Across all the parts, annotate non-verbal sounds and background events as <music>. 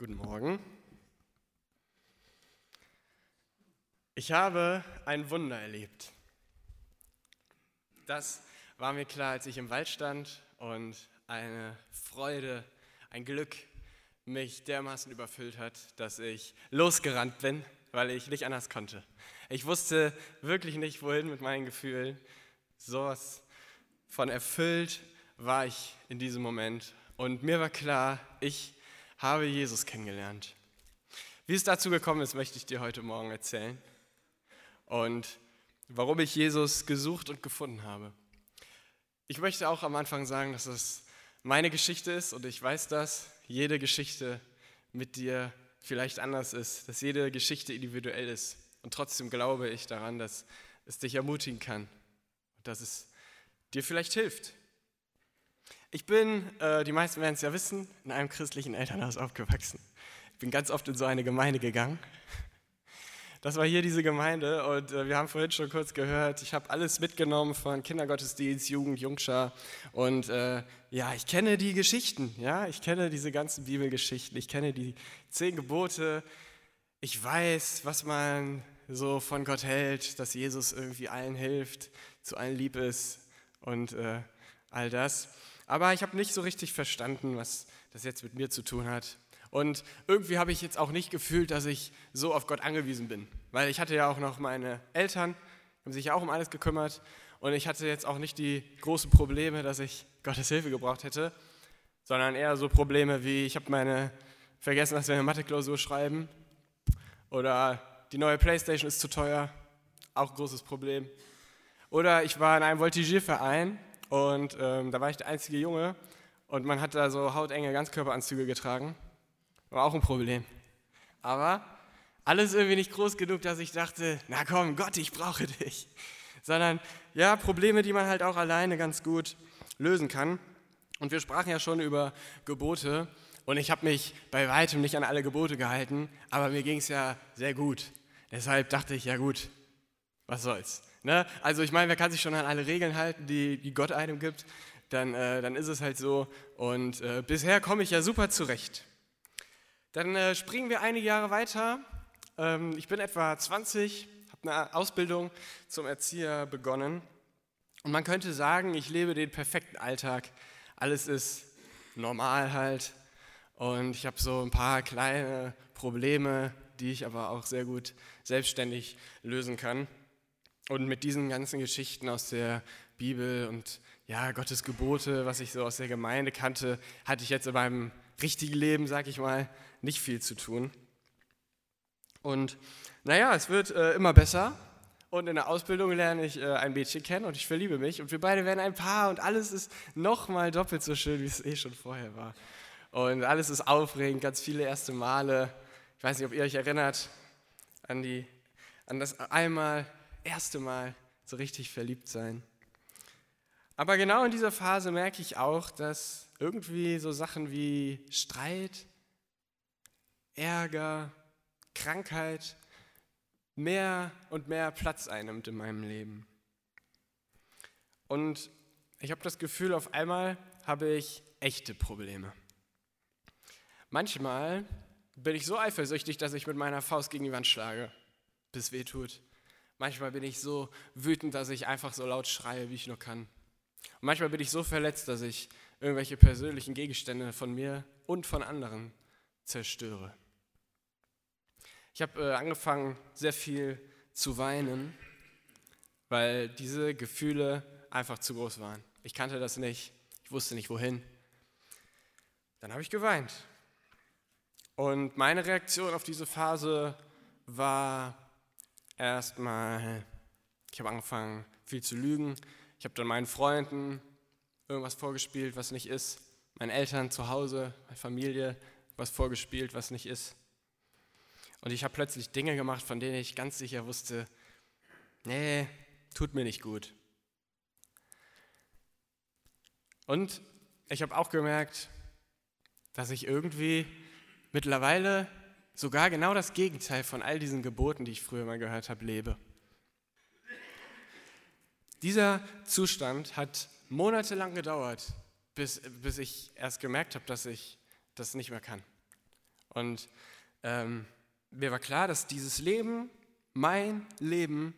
Guten Morgen. Ich habe ein Wunder erlebt. Das war mir klar, als ich im Wald stand und eine Freude, ein Glück mich dermaßen überfüllt hat, dass ich losgerannt bin, weil ich nicht anders konnte. Ich wusste wirklich nicht, wohin mit meinen Gefühlen. So was von erfüllt war ich in diesem Moment. Und mir war klar, ich habe Jesus kennengelernt. Wie es dazu gekommen ist, möchte ich dir heute Morgen erzählen. Und warum ich Jesus gesucht und gefunden habe. Ich möchte auch am Anfang sagen, dass es meine Geschichte ist und ich weiß, dass jede Geschichte mit dir vielleicht anders ist, dass jede Geschichte individuell ist. Und trotzdem glaube ich daran, dass es dich ermutigen kann und dass es dir vielleicht hilft. Ich bin, äh, die meisten werden es ja wissen, in einem christlichen Elternhaus aufgewachsen. Ich bin ganz oft in so eine Gemeinde gegangen. Das war hier diese Gemeinde und äh, wir haben vorhin schon kurz gehört, ich habe alles mitgenommen von Kindergottesdienst, Jugend, Jungschar und äh, ja, ich kenne die Geschichten, ja, ich kenne diese ganzen Bibelgeschichten, ich kenne die zehn Gebote, ich weiß, was man so von Gott hält, dass Jesus irgendwie allen hilft, zu allen lieb ist und äh, all das. Aber ich habe nicht so richtig verstanden, was das jetzt mit mir zu tun hat. Und irgendwie habe ich jetzt auch nicht gefühlt, dass ich so auf Gott angewiesen bin. Weil ich hatte ja auch noch meine Eltern, haben sich ja auch um alles gekümmert. Und ich hatte jetzt auch nicht die großen Probleme, dass ich Gottes Hilfe gebraucht hätte, sondern eher so Probleme wie, ich habe meine vergessen, dass wir eine Mathe-Klausur schreiben. Oder die neue Playstation ist zu teuer, auch ein großes Problem. Oder ich war in einem Voltigierverein und ähm, da war ich der einzige Junge und man hat da so hautenge Ganzkörperanzüge getragen. War auch ein Problem. Aber alles irgendwie nicht groß genug, dass ich dachte, na komm, Gott, ich brauche dich. Sondern ja, Probleme, die man halt auch alleine ganz gut lösen kann. Und wir sprachen ja schon über Gebote und ich habe mich bei weitem nicht an alle Gebote gehalten, aber mir ging es ja sehr gut. Deshalb dachte ich, ja gut, was soll's. Ne? Also ich meine, wer kann sich schon an alle Regeln halten, die, die Gott einem gibt, dann, äh, dann ist es halt so. Und äh, bisher komme ich ja super zurecht. Dann äh, springen wir einige Jahre weiter. Ähm, ich bin etwa 20, habe eine Ausbildung zum Erzieher begonnen. Und man könnte sagen, ich lebe den perfekten Alltag. Alles ist normal halt. Und ich habe so ein paar kleine Probleme, die ich aber auch sehr gut selbstständig lösen kann. Und mit diesen ganzen Geschichten aus der Bibel und ja, Gottes Gebote, was ich so aus der Gemeinde kannte, hatte ich jetzt in meinem richtigen Leben, sag ich mal, nicht viel zu tun. Und naja, es wird äh, immer besser. Und in der Ausbildung lerne ich äh, ein Mädchen kennen und ich verliebe mich. Und wir beide werden ein Paar und alles ist nochmal doppelt so schön, wie es eh schon vorher war. Und alles ist aufregend, ganz viele erste Male. Ich weiß nicht, ob ihr euch erinnert an, die, an das einmal erste Mal so richtig verliebt sein. Aber genau in dieser Phase merke ich auch, dass irgendwie so Sachen wie Streit, Ärger, Krankheit mehr und mehr Platz einnimmt in meinem Leben. Und ich habe das Gefühl, auf einmal habe ich echte Probleme. Manchmal bin ich so eifersüchtig, dass ich mit meiner Faust gegen die Wand schlage, bis weh tut. Manchmal bin ich so wütend, dass ich einfach so laut schreie, wie ich nur kann. Und manchmal bin ich so verletzt, dass ich irgendwelche persönlichen Gegenstände von mir und von anderen zerstöre. Ich habe äh, angefangen, sehr viel zu weinen, weil diese Gefühle einfach zu groß waren. Ich kannte das nicht, ich wusste nicht wohin. Dann habe ich geweint. Und meine Reaktion auf diese Phase war erstmal, ich habe angefangen viel zu lügen. Ich habe dann meinen Freunden irgendwas vorgespielt, was nicht ist. Meinen Eltern zu Hause, meine Familie was vorgespielt, was nicht ist. Und ich habe plötzlich Dinge gemacht, von denen ich ganz sicher wusste, nee, tut mir nicht gut. Und ich habe auch gemerkt, dass ich irgendwie mittlerweile sogar genau das Gegenteil von all diesen Geboten, die ich früher mal gehört habe, lebe. Dieser Zustand hat monatelang gedauert, bis, bis ich erst gemerkt habe, dass ich das nicht mehr kann. Und ähm, mir war klar, dass dieses Leben, mein Leben,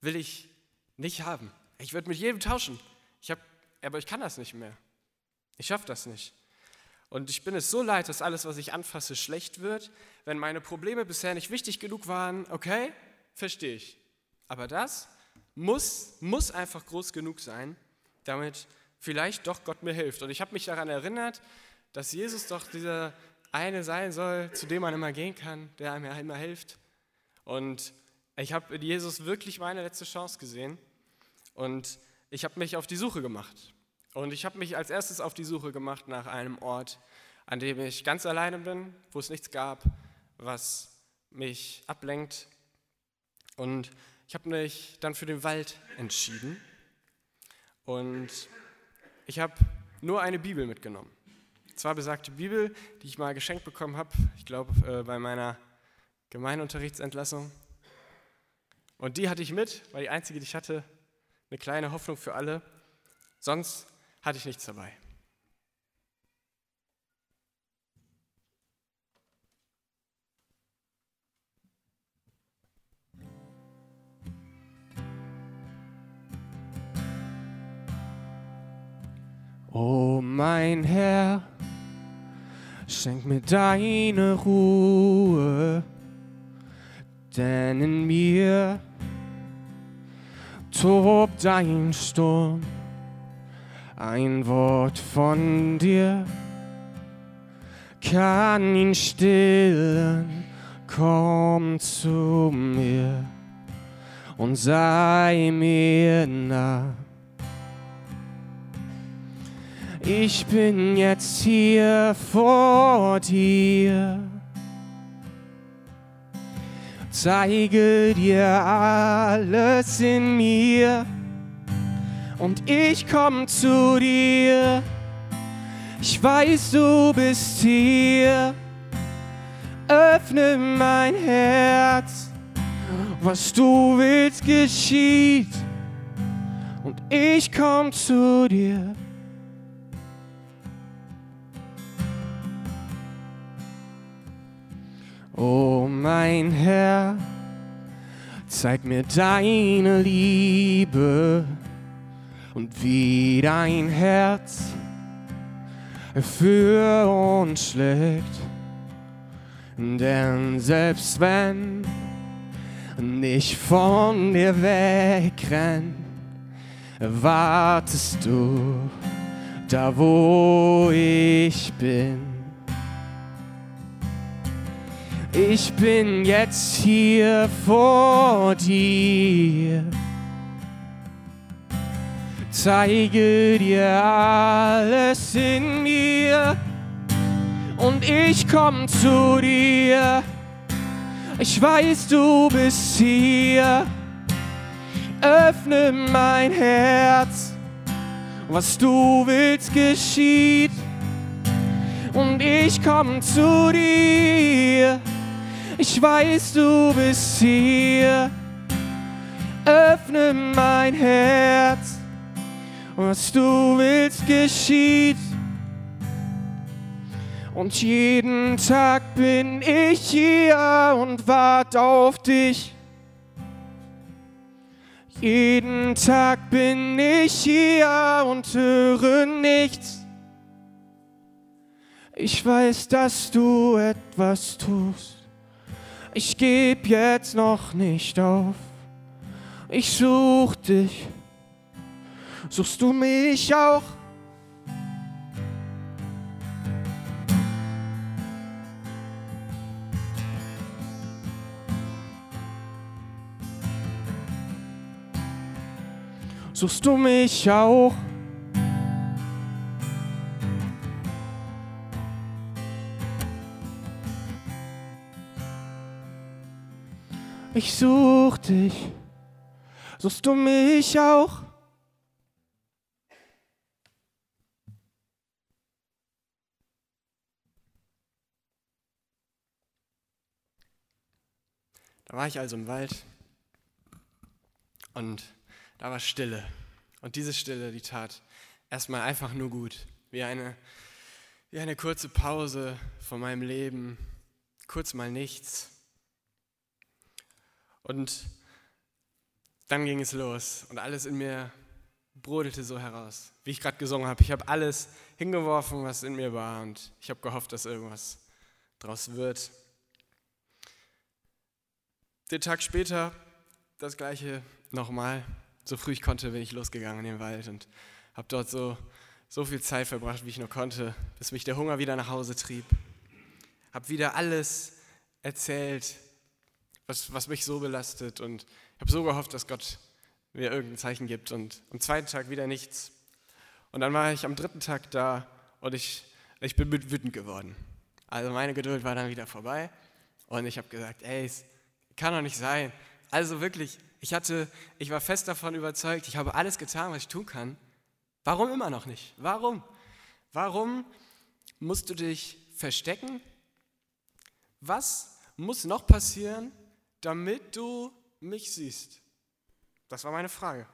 will ich nicht haben. Ich würde mit jedem tauschen. Ich hab, aber ich kann das nicht mehr. Ich schaffe das nicht. Und ich bin es so leid, dass alles, was ich anfasse, schlecht wird. Wenn meine Probleme bisher nicht wichtig genug waren, okay, verstehe ich. Aber das muss, muss einfach groß genug sein, damit vielleicht doch Gott mir hilft. Und ich habe mich daran erinnert, dass Jesus doch dieser eine sein soll, zu dem man immer gehen kann, der einem immer hilft. Und ich habe in Jesus wirklich meine letzte Chance gesehen. Und ich habe mich auf die Suche gemacht. Und ich habe mich als erstes auf die Suche gemacht nach einem Ort, an dem ich ganz alleine bin, wo es nichts gab, was mich ablenkt. Und ich habe mich dann für den Wald entschieden. Und ich habe nur eine Bibel mitgenommen. Zwar besagte Bibel, die ich mal geschenkt bekommen habe, ich glaube äh, bei meiner Gemeinunterrichtsentlassung. Und die hatte ich mit, war die einzige, die ich hatte. Eine kleine Hoffnung für alle. Sonst hatte ich nichts dabei. Oh mein Herr, schenk mir deine Ruhe, denn in mir tobt ein Sturm ein Wort von dir kann ihn stillen. Komm zu mir und sei mir nah. Ich bin jetzt hier vor dir. Zeige dir alles in mir und ich komm zu dir. Ich weiß, du bist hier. Öffne mein Herz, was du willst geschieht. Und ich komm zu dir. Oh mein Herr, zeig mir deine Liebe und wie dein Herz für uns schlägt. Denn selbst wenn ich von dir wegrenn, wartest du da, wo ich bin. Ich bin jetzt hier vor dir zeige dir alles in mir und ich komm zu dir. Ich weiß, du bist hier. Öffne mein Herz, was du willst geschieht. Und ich komm zu dir. Ich weiß, du bist hier. Öffne mein Herz was du willst geschieht. Und jeden Tag bin ich hier und warte auf dich. Jeden Tag bin ich hier und höre nichts. Ich weiß, dass du etwas tust. Ich geb jetzt noch nicht auf. Ich such dich suchst du mich auch? Suchst du mich auch? Ich such dich. Suchst du mich auch? War ich also im Wald und da war Stille. Und diese Stille, die tat erstmal einfach nur gut. Wie eine, wie eine kurze Pause von meinem Leben, kurz mal nichts. Und dann ging es los und alles in mir brodelte so heraus, wie ich gerade gesungen habe. Ich habe alles hingeworfen, was in mir war und ich habe gehofft, dass irgendwas draus wird. Den Tag später das gleiche nochmal. So früh ich konnte, bin ich losgegangen in den Wald und habe dort so, so viel Zeit verbracht, wie ich nur konnte, bis mich der Hunger wieder nach Hause trieb. Habe wieder alles erzählt, was, was mich so belastet und habe so gehofft, dass Gott mir irgendein Zeichen gibt und am zweiten Tag wieder nichts. Und dann war ich am dritten Tag da und ich, ich bin wütend geworden. Also meine Geduld war dann wieder vorbei und ich habe gesagt, ey, kann doch nicht sein. Also wirklich, ich hatte, ich war fest davon überzeugt, ich habe alles getan, was ich tun kann. Warum immer noch nicht? Warum? Warum musst du dich verstecken? Was muss noch passieren, damit du mich siehst? Das war meine Frage.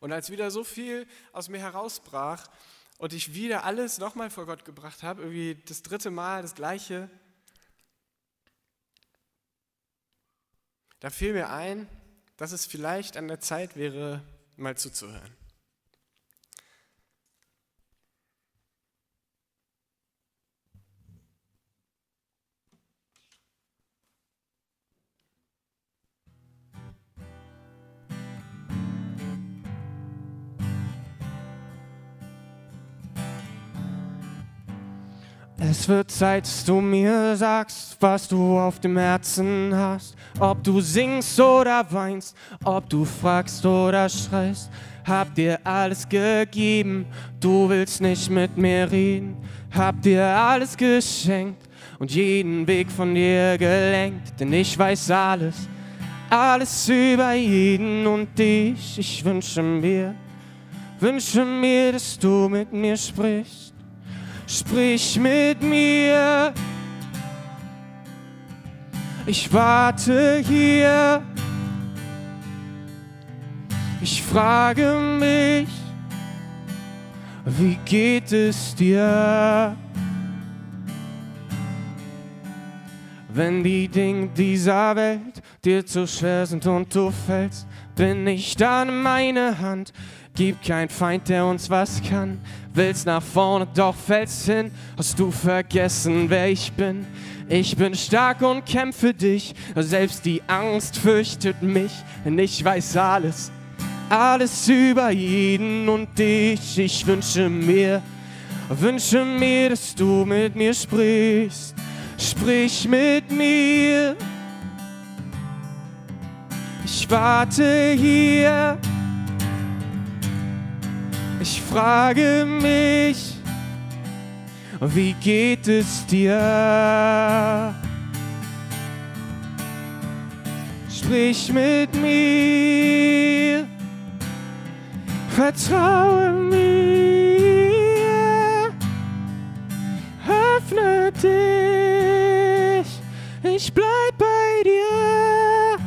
Und als wieder so viel aus mir herausbrach und ich wieder alles nochmal vor Gott gebracht habe, irgendwie das dritte Mal das gleiche, da fiel mir ein, dass es vielleicht an der Zeit wäre, mal zuzuhören. Es wird Zeit, dass du mir sagst, was du auf dem Herzen hast. Ob du singst oder weinst, ob du fragst oder schreist. Hab dir alles gegeben, du willst nicht mit mir reden. Hab dir alles geschenkt und jeden Weg von dir gelenkt. Denn ich weiß alles, alles über jeden und dich. Ich wünsche mir, wünsche mir, dass du mit mir sprichst sprich mit mir. Ich warte hier. Ich frage mich, wie geht es dir? Wenn die Dinge dieser Welt dir zu schwer sind und du fällst, bin ich dann meine Hand. Gib kein Feind, der uns was kann willst nach vorne, doch fällst hin. Hast du vergessen, wer ich bin? Ich bin stark und kämpfe dich, selbst die Angst fürchtet mich, denn ich weiß alles, alles über jeden und dich. Ich wünsche mir, wünsche mir, dass du mit mir sprichst. Sprich mit mir. Ich warte hier ich frage mich, wie geht es dir? Sprich mit mir, vertraue mir, öffne dich, ich bleib bei dir.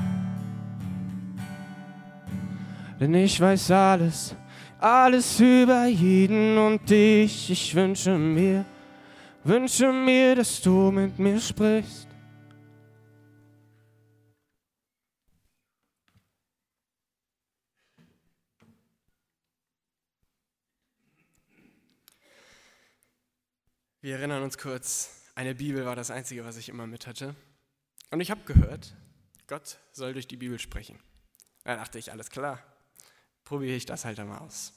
Denn ich weiß alles alles über jeden und dich. Ich wünsche mir, wünsche mir, dass du mit mir sprichst. Wir erinnern uns kurz, eine Bibel war das Einzige, was ich immer mit hatte. Und ich habe gehört, Gott soll durch die Bibel sprechen. Da dachte ich, alles klar, probiere ich das halt einmal aus.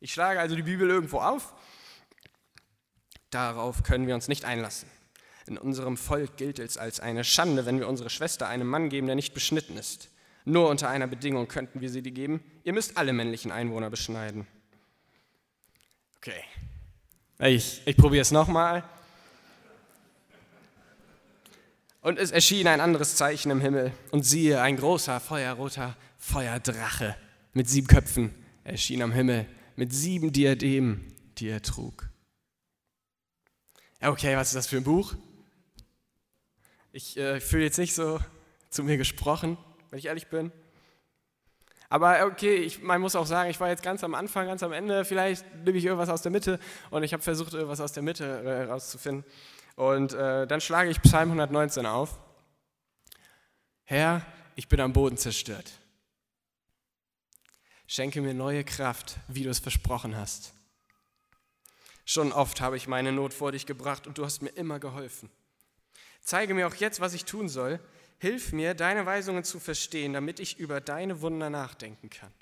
Ich schlage also die Bibel irgendwo auf. Darauf können wir uns nicht einlassen. In unserem Volk gilt es als eine Schande, wenn wir unsere Schwester einem Mann geben, der nicht beschnitten ist. Nur unter einer Bedingung könnten wir sie die geben. Ihr müsst alle männlichen Einwohner beschneiden. Okay. Ich, ich probiere es nochmal. Und es erschien ein anderes Zeichen im Himmel. Und siehe, ein großer, feuerroter Feuerdrache mit sieben Köpfen erschien am Himmel mit sieben Diademen, die er trug. Okay, was ist das für ein Buch? Ich äh, fühle jetzt nicht so zu mir gesprochen, wenn ich ehrlich bin. Aber okay, ich, man muss auch sagen, ich war jetzt ganz am Anfang, ganz am Ende. Vielleicht nehme ich irgendwas aus der Mitte und ich habe versucht, irgendwas aus der Mitte herauszufinden. Und äh, dann schlage ich Psalm 119 auf. Herr, ich bin am Boden zerstört. Schenke mir neue Kraft, wie du es versprochen hast. Schon oft habe ich meine Not vor dich gebracht und du hast mir immer geholfen. Zeige mir auch jetzt, was ich tun soll. Hilf mir, deine Weisungen zu verstehen, damit ich über deine Wunder nachdenken kann.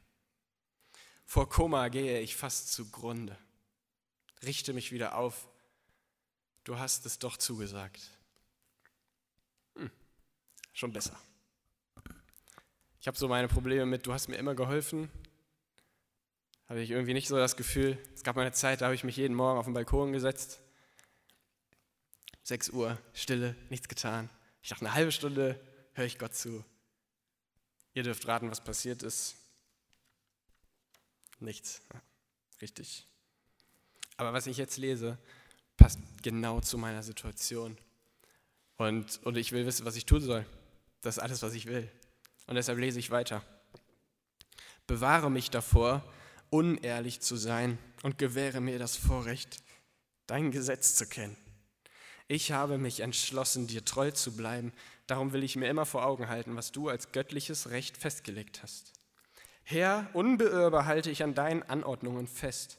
Vor Kummer gehe ich fast zugrunde. Richte mich wieder auf. Du hast es doch zugesagt. Hm, schon besser. Ich habe so meine Probleme mit, du hast mir immer geholfen. Habe ich irgendwie nicht so das Gefühl. Es gab mal eine Zeit, da habe ich mich jeden Morgen auf den Balkon gesetzt. 6 Uhr, Stille, nichts getan. Ich dachte, eine halbe Stunde höre ich Gott zu. Ihr dürft raten, was passiert ist. Nichts. Richtig. Aber was ich jetzt lese, passt genau zu meiner Situation. Und, und ich will wissen, was ich tun soll. Das ist alles, was ich will. Und deshalb lese ich weiter. Bewahre mich davor, unehrlich zu sein und gewähre mir das Vorrecht, dein Gesetz zu kennen. Ich habe mich entschlossen, dir treu zu bleiben. Darum will ich mir immer vor Augen halten, was du als göttliches Recht festgelegt hast. Herr, unbeirrbar halte ich an deinen Anordnungen fest.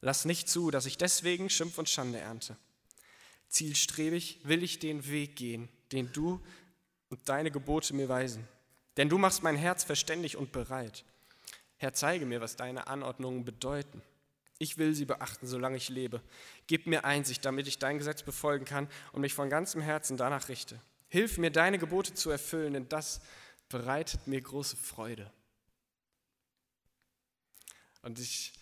Lass nicht zu, dass ich deswegen Schimpf und Schande ernte. Zielstrebig will ich den Weg gehen, den du und deine Gebote mir weisen. Denn du machst mein Herz verständig und bereit. Herr, zeige mir, was deine Anordnungen bedeuten. Ich will sie beachten, solange ich lebe. Gib mir Einsicht, damit ich dein Gesetz befolgen kann und mich von ganzem Herzen danach richte. Hilf mir, deine Gebote zu erfüllen, denn das bereitet mir große Freude. Und ich,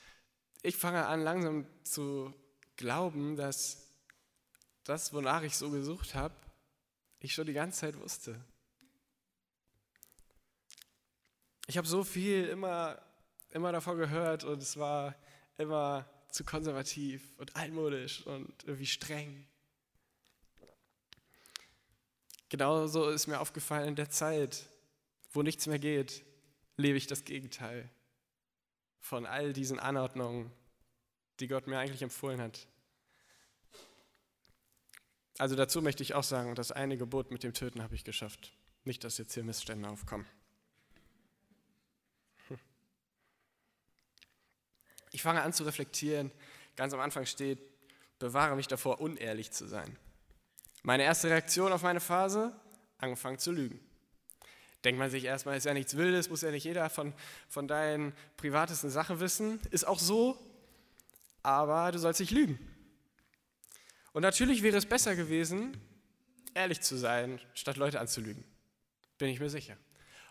ich fange an langsam zu glauben, dass das, wonach ich so gesucht habe, ich schon die ganze Zeit wusste. Ich habe so viel immer, immer davon gehört und es war immer zu konservativ und altmodisch und irgendwie streng. Genauso ist mir aufgefallen, in der Zeit, wo nichts mehr geht, lebe ich das Gegenteil von all diesen Anordnungen, die Gott mir eigentlich empfohlen hat. Also dazu möchte ich auch sagen, das eine Gebot mit dem Töten habe ich geschafft. Nicht, dass jetzt hier Missstände aufkommen. Ich fange an zu reflektieren. Ganz am Anfang steht, bewahre mich davor, unehrlich zu sein. Meine erste Reaktion auf meine Phase, angefangen zu lügen denkt man sich erstmal, ist ja nichts Wildes, muss ja nicht jeder von, von deinen privatesten Sachen wissen. Ist auch so, aber du sollst nicht lügen. Und natürlich wäre es besser gewesen, ehrlich zu sein, statt Leute anzulügen. Bin ich mir sicher.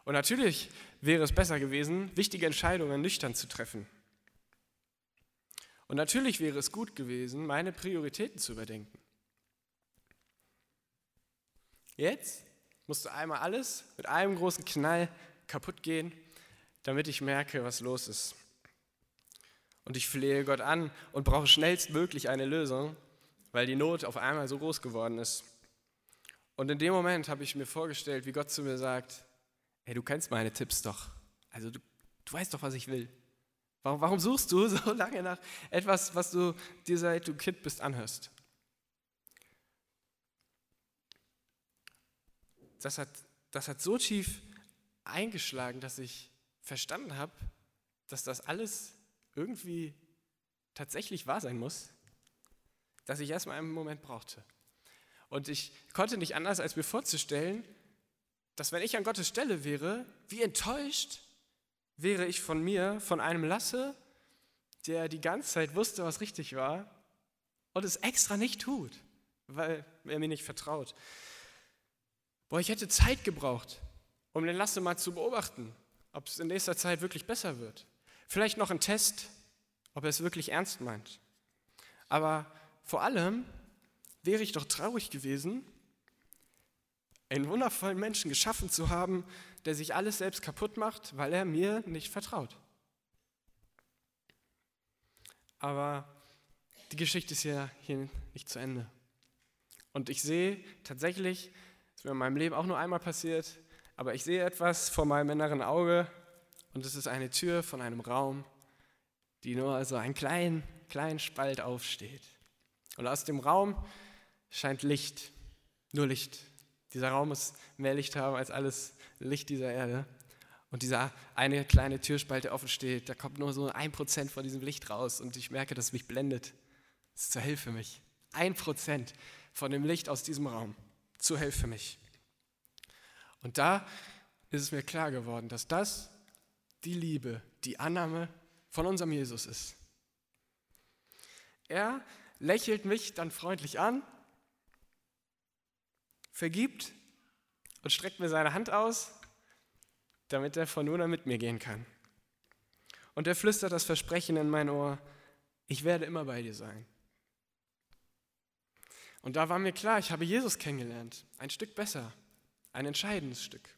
Und natürlich wäre es besser gewesen, wichtige Entscheidungen nüchtern zu treffen. Und natürlich wäre es gut gewesen, meine Prioritäten zu überdenken. Jetzt musste einmal alles mit einem großen Knall kaputt gehen, damit ich merke, was los ist. Und ich flehe Gott an und brauche schnellstmöglich eine Lösung, weil die Not auf einmal so groß geworden ist. Und in dem Moment habe ich mir vorgestellt, wie Gott zu mir sagt, hey, du kennst meine Tipps doch. Also du, du weißt doch, was ich will. Warum, warum suchst du <laughs> so lange nach etwas, was du dir seit du Kind bist anhörst? das hat, das hat so tief eingeschlagen, dass ich verstanden habe, dass das alles irgendwie tatsächlich wahr sein muss, dass ich erstmal einen Moment brauchte. Und ich konnte nicht anders, als mir vorzustellen, dass wenn ich an Gottes Stelle wäre, wie enttäuscht wäre ich von mir, von einem Lasse, der die ganze Zeit wusste, was richtig war und es extra nicht tut, weil er mir nicht vertraut. Boah, ich hätte Zeit gebraucht, um den Lasse mal zu beobachten, ob es in nächster Zeit wirklich besser wird. Vielleicht noch ein Test, ob er es wirklich ernst meint. Aber vor allem wäre ich doch traurig gewesen, einen wundervollen Menschen geschaffen zu haben, der sich alles selbst kaputt macht, weil er mir nicht vertraut. Aber die Geschichte ist ja hier nicht zu Ende. Und ich sehe tatsächlich, ist mir in meinem Leben auch nur einmal passiert, aber ich sehe etwas vor meinem inneren Auge und es ist eine Tür von einem Raum, die nur also einen kleinen, kleinen Spalt aufsteht. Und aus dem Raum scheint Licht, nur Licht. Dieser Raum muss mehr Licht haben als alles Licht dieser Erde. Und dieser eine kleine Türspalte offen steht, da kommt nur so ein Prozent von diesem Licht raus und ich merke, dass es mich blendet. Das ist zur Hilfe für mich. Ein Prozent von dem Licht aus diesem Raum. Zur Hilfe für mich. Und da ist es mir klar geworden, dass das die Liebe, die Annahme von unserem Jesus ist. Er lächelt mich dann freundlich an, vergibt und streckt mir seine Hand aus, damit er von nun an mit mir gehen kann. Und er flüstert das Versprechen in mein Ohr, ich werde immer bei dir sein. Und da war mir klar, ich habe Jesus kennengelernt, ein Stück besser, ein entscheidendes Stück.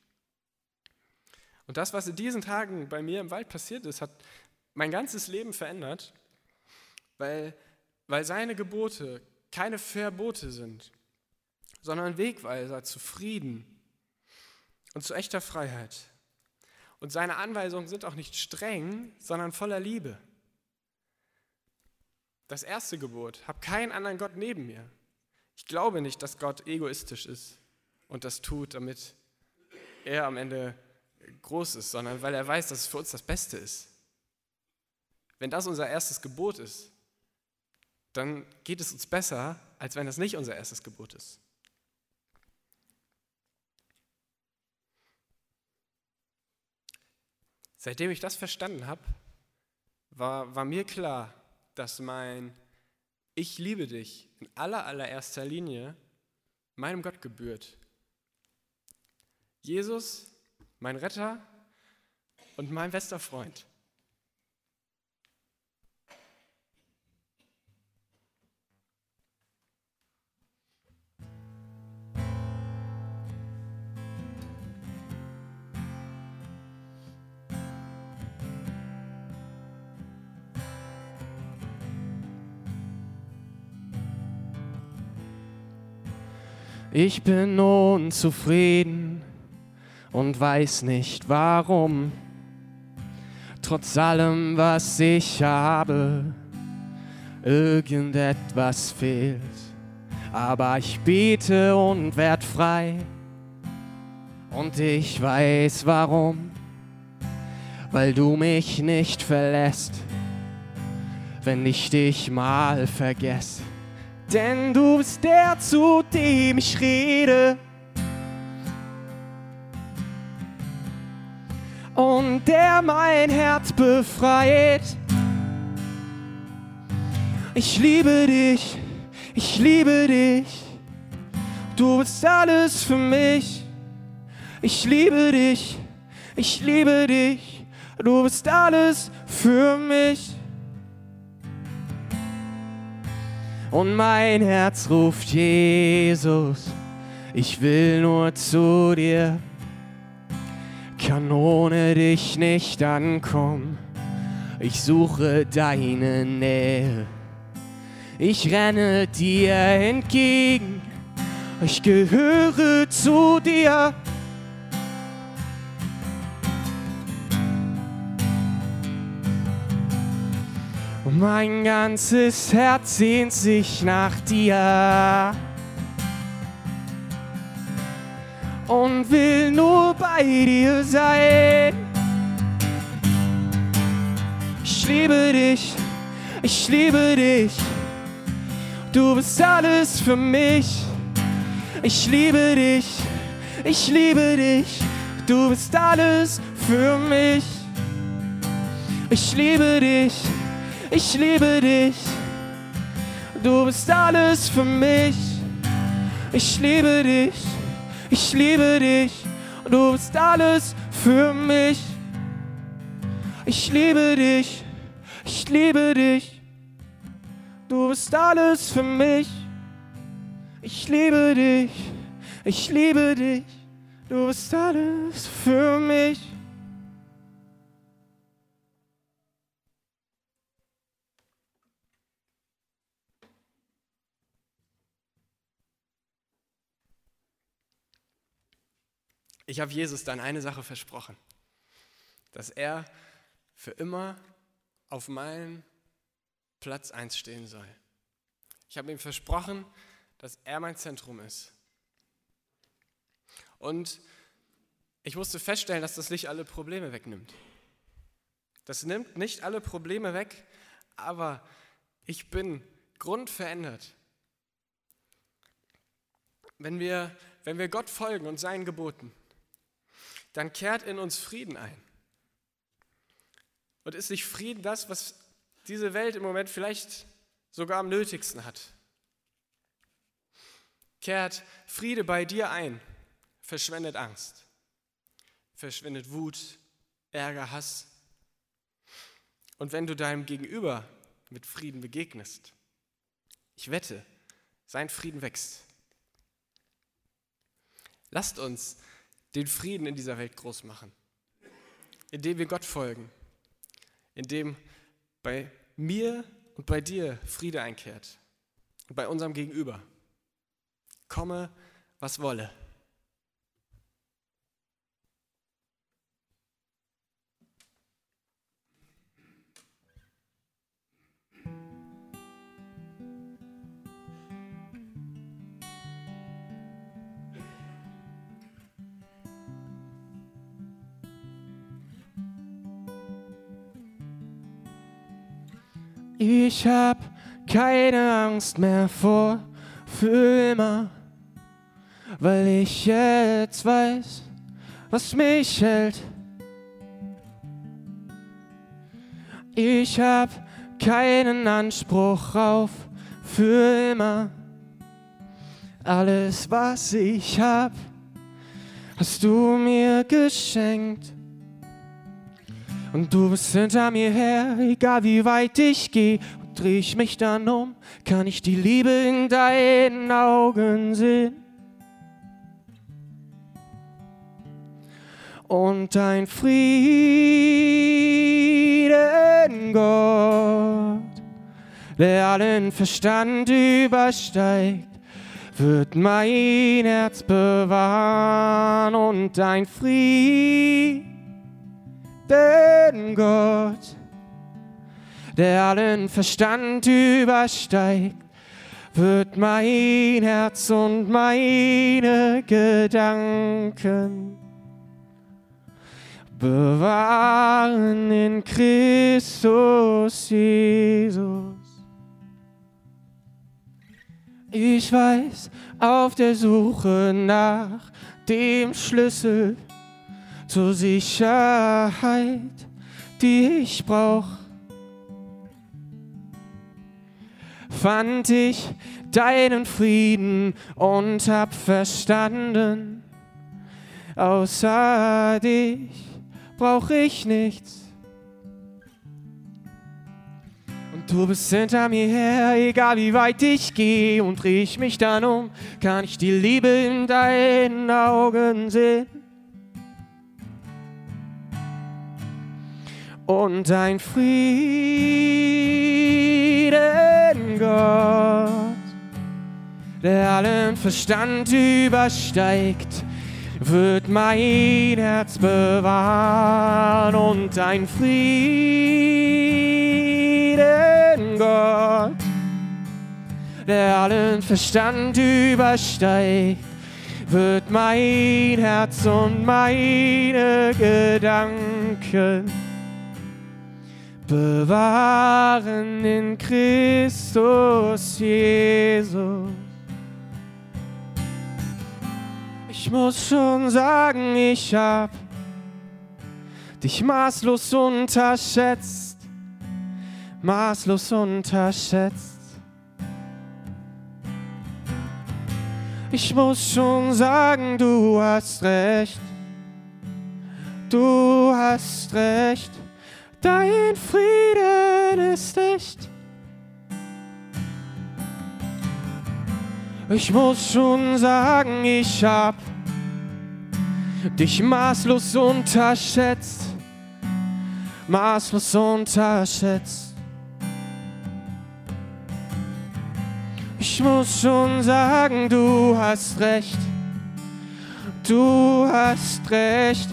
Und das, was in diesen Tagen bei mir im Wald passiert ist, hat mein ganzes Leben verändert, weil, weil seine Gebote keine Verbote sind, sondern Wegweiser zu Frieden und zu echter Freiheit. Und seine Anweisungen sind auch nicht streng, sondern voller Liebe. Das erste Gebot, hab keinen anderen Gott neben mir. Ich glaube nicht, dass Gott egoistisch ist und das tut, damit er am Ende groß ist, sondern weil er weiß, dass es für uns das Beste ist. Wenn das unser erstes Gebot ist, dann geht es uns besser, als wenn das nicht unser erstes Gebot ist. Seitdem ich das verstanden habe, war, war mir klar, dass mein Ich liebe dich in aller allererster Linie meinem Gott gebührt. Jesus mein Retter und mein bester Freund. Ich bin unzufrieden und weiß nicht warum. Trotz allem, was ich habe, irgendetwas fehlt. Aber ich bete und werd frei. Und ich weiß warum. Weil du mich nicht verlässt, wenn ich dich mal vergesse. Denn du bist der, zu dem ich rede und der mein Herz befreit. Ich liebe dich, ich liebe dich, du bist alles für mich. Ich liebe dich, ich liebe dich, du bist alles für mich. Und mein Herz ruft Jesus, ich will nur zu dir kann ohne dich nicht ankommen. Ich suche deine Nähe. Ich renne dir entgegen. Ich gehöre zu dir. Mein ganzes Herz sehnt sich nach dir. und will nur bei dir sein. Ich liebe dich, ich liebe dich, du bist alles für mich. Ich liebe dich, ich liebe dich, du bist alles für mich. Ich liebe dich, ich liebe dich, du bist alles für mich. Ich liebe dich. Ich liebe dich du bist alles für mich. Ich liebe dich, ich liebe dich. Du bist alles für mich. Ich liebe dich, ich liebe dich. Du bist alles für mich. Ich habe Jesus dann eine Sache versprochen, dass er für immer auf meinem Platz 1 stehen soll. Ich habe ihm versprochen, dass er mein Zentrum ist. Und ich musste feststellen, dass das nicht alle Probleme wegnimmt. Das nimmt nicht alle Probleme weg, aber ich bin grundverändert. Wenn wir, wenn wir Gott folgen und seinen Geboten, dann kehrt in uns Frieden ein. Und ist nicht Frieden das, was diese Welt im Moment vielleicht sogar am nötigsten hat? Kehrt Friede bei dir ein, verschwendet Angst, verschwindet Wut, Ärger, Hass. Und wenn du deinem Gegenüber mit Frieden begegnest, ich wette, sein Frieden wächst. Lasst uns den Frieden in dieser Welt groß machen, indem wir Gott folgen, indem bei mir und bei dir Friede einkehrt und bei unserem Gegenüber. Komme, was wolle. Ich hab keine Angst mehr vor für immer, weil ich jetzt weiß, was mich hält. Ich hab keinen Anspruch auf für immer. Alles, was ich hab, hast du mir geschenkt. Und du bist hinter mir her, egal wie weit ich gehe. Und dreh ich mich dann um, kann ich die Liebe in deinen Augen sehen. Und dein Frieden, Gott, der allen Verstand übersteigt, wird mein Herz bewahren. Und dein Frieden, denn Gott, der allen Verstand übersteigt, wird mein Herz und meine Gedanken bewahren in Christus Jesus. Ich weiß, auf der Suche nach dem Schlüssel zur Sicherheit, die ich brauch. Fand ich deinen Frieden und hab verstanden, außer dich brauch ich nichts. Und du bist hinter mir her, egal wie weit ich gehe und dreh ich mich dann um, kann ich die Liebe in deinen Augen sehen. Und ein Frieden, Gott, der allen Verstand übersteigt, wird mein Herz bewahren und ein Frieden, Gott, der allen Verstand übersteigt, wird mein Herz und meine Gedanken bewahren in Christus Jesus. Ich muss schon sagen, ich hab dich maßlos unterschätzt, maßlos unterschätzt. Ich muss schon sagen, du hast recht, du hast recht. Dein Frieden ist echt. Ich muss schon sagen, ich hab dich maßlos unterschätzt, maßlos unterschätzt. Ich muss schon sagen, du hast recht, du hast recht,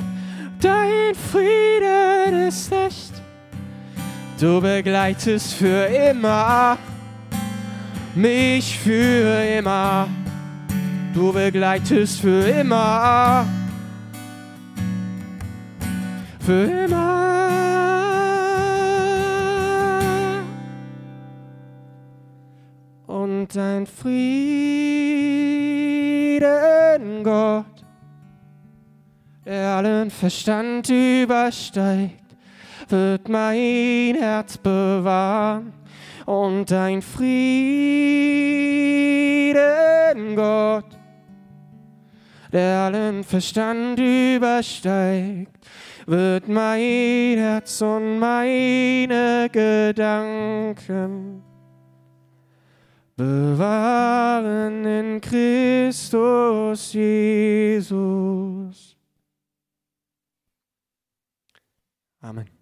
dein Frieden ist echt. Du begleitest für immer mich für immer. Du begleitest für immer. Für immer. Und dein Frieden, Gott, der allen Verstand übersteigt, wird mein Herz bewahren und dein Frieden, Gott, der allen Verstand übersteigt, wird mein Herz und meine Gedanken bewahren in Christus Jesus. Amen.